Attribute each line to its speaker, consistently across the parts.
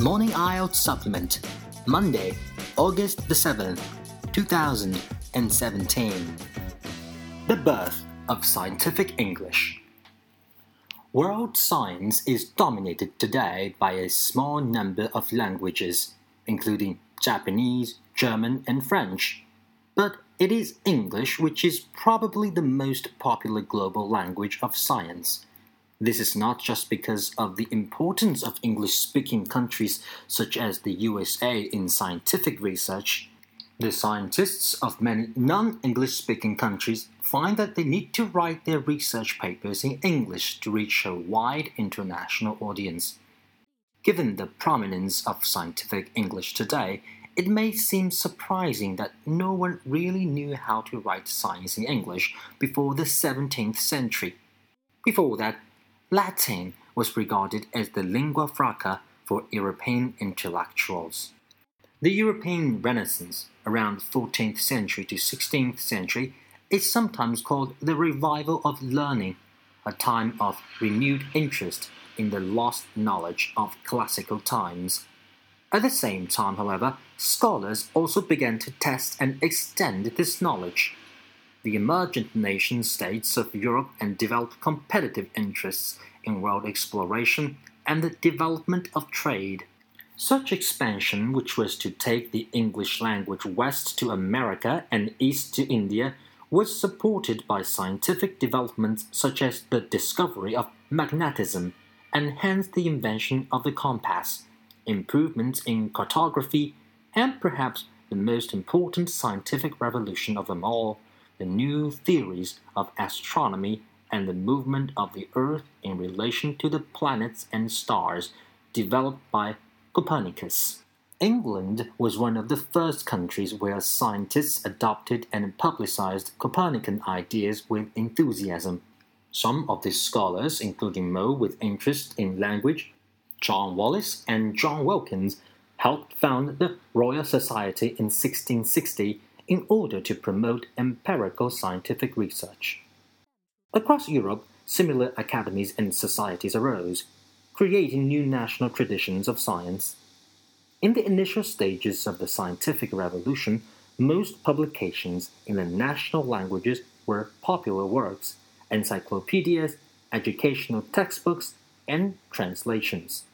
Speaker 1: Morning IELTS Supplement, Monday, August the 7th, 2017. The birth of scientific English. World science is dominated today by a small number of languages, including Japanese, German, and French. But it is English which is probably the most popular global language of science. This is not just because of the importance of English speaking countries such as the USA in scientific research. The scientists of many non English speaking countries find that they need to write their research papers in English to reach a wide international audience. Given the prominence of scientific English today, it may seem surprising that no one really knew how to write science in English before the 17th century. Before that, Latin was regarded as the lingua franca for European intellectuals. The European Renaissance, around 14th century to 16th century, is sometimes called the revival of learning, a time of renewed interest in the lost knowledge of classical times. At the same time, however, scholars also began to test and extend this knowledge the emergent nation states of Europe and developed competitive interests in world exploration and the development of trade. Such expansion, which was to take the English language west to America and east to India, was supported by scientific developments such as the discovery of magnetism and hence the invention of the compass, improvements in cartography, and perhaps the most important scientific revolution of them all the new theories of astronomy and the movement of the Earth in relation to the planets and stars developed by Copernicus. England was one of the first countries where scientists adopted and publicized Copernican ideas with enthusiasm. Some of these scholars, including Moe with interest in language, John Wallis, and John Wilkins, helped found the Royal Society in 1660 in order to promote empirical scientific research. Across Europe, similar academies and societies arose, creating new national traditions of science. In the initial stages of the scientific revolution, most publications in the national languages were popular works, encyclopedias, educational textbooks, and translations.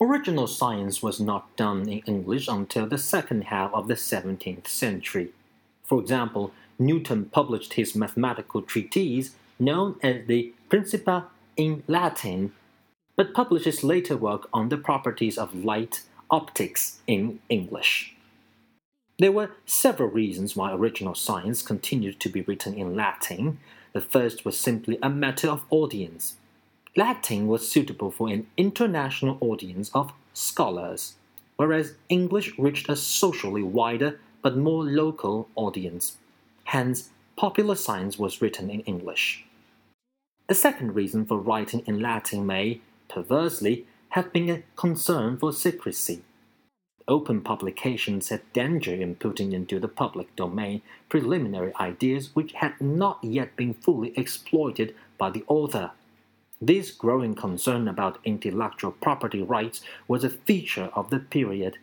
Speaker 1: Original science was not done in English until the second half of the 17th century. For example, Newton published his mathematical treatise known as the Principia in Latin, but published his later work on the properties of light Opticks in English. There were several reasons why original science continued to be written in Latin. The first was simply a matter of audience. Latin was suitable for an international audience of scholars, whereas English reached a socially wider but more local audience. Hence, popular science was written in English. A second reason for writing in Latin may, perversely, have been a concern for secrecy. Open publications had danger in putting into the public domain preliminary ideas which had not yet been fully exploited by the author. This growing concern about intellectual property rights was a feature of the period.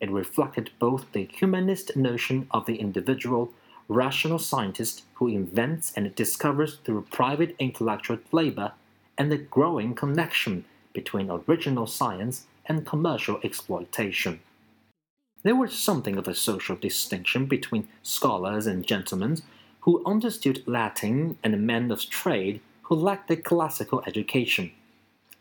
Speaker 1: It reflected both the humanist notion of the individual, rational scientist who invents and discovers through private intellectual labor, and the growing connection between original science and commercial exploitation. There was something of a social distinction between scholars and gentlemen who understood Latin and men of trade who lacked a classical education.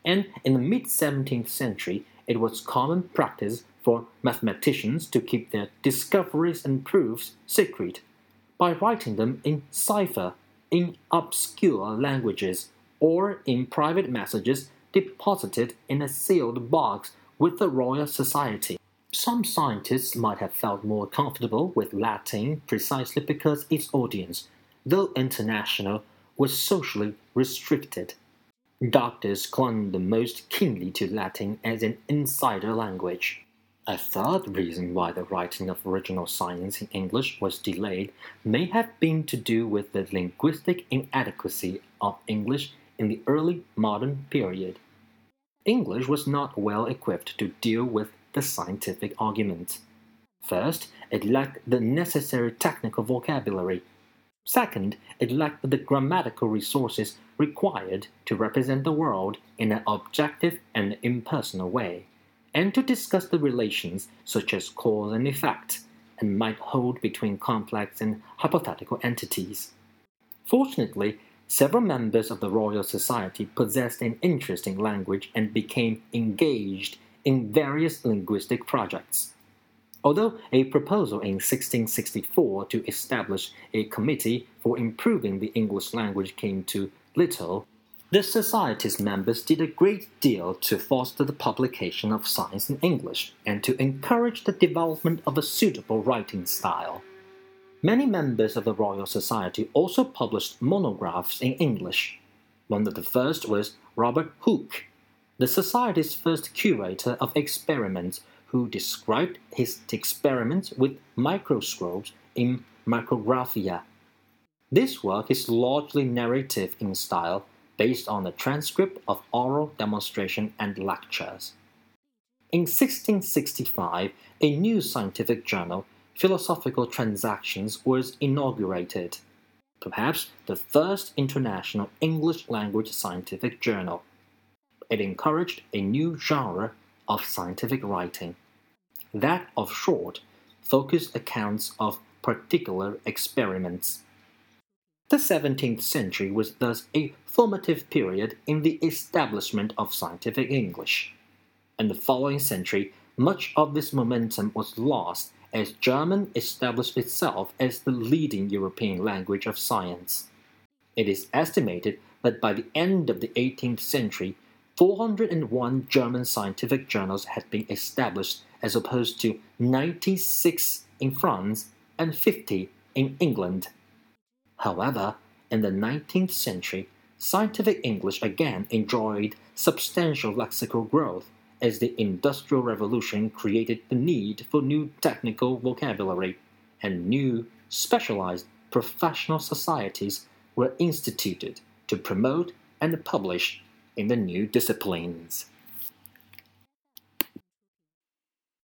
Speaker 1: And in the mid 17th century, it was common practice for mathematicians to keep their discoveries and proofs secret by writing them in cipher, in obscure languages, or in private messages deposited in a sealed box with the Royal Society. Some scientists might have felt more comfortable with Latin precisely because its audience, though international, was socially restricted. Doctors clung the most keenly to Latin as an insider language. A third reason why the writing of original science in English was delayed may have been to do with the linguistic inadequacy of English in the early modern period. English was not well equipped to deal with the scientific argument. First, it lacked the necessary technical vocabulary. Second, it lacked the grammatical resources required to represent the world in an objective and impersonal way, and to discuss the relations such as cause and effect, and might hold between complex and hypothetical entities. Fortunately, several members of the Royal Society possessed an interest in language and became engaged in various linguistic projects. Although a proposal in 1664 to establish a committee for improving the English language came to little, the Society's members did a great deal to foster the publication of science in English and to encourage the development of a suitable writing style. Many members of the Royal Society also published monographs in English. One of the first was Robert Hooke, the Society's first curator of experiments, who described his experiments with microscopes in Micrographia. This work is largely narrative in style, based on a transcript of oral demonstration and lectures. In 1665, a new scientific journal, Philosophical Transactions, was inaugurated, perhaps the first international English language scientific journal. It encouraged a new genre of scientific writing, that of short, focused accounts of particular experiments. The 17th century was thus a formative period in the establishment of scientific English. In the following century, much of this momentum was lost as German established itself as the leading European language of science. It is estimated that by the end of the 18th century, 401 German scientific journals had been established as opposed to 96 in France and 50 in England. However, in the 19th century, scientific English again enjoyed substantial lexical growth as the Industrial Revolution created the need for new technical vocabulary, and new, specialized professional societies were instituted to promote and publish in the new disciplines.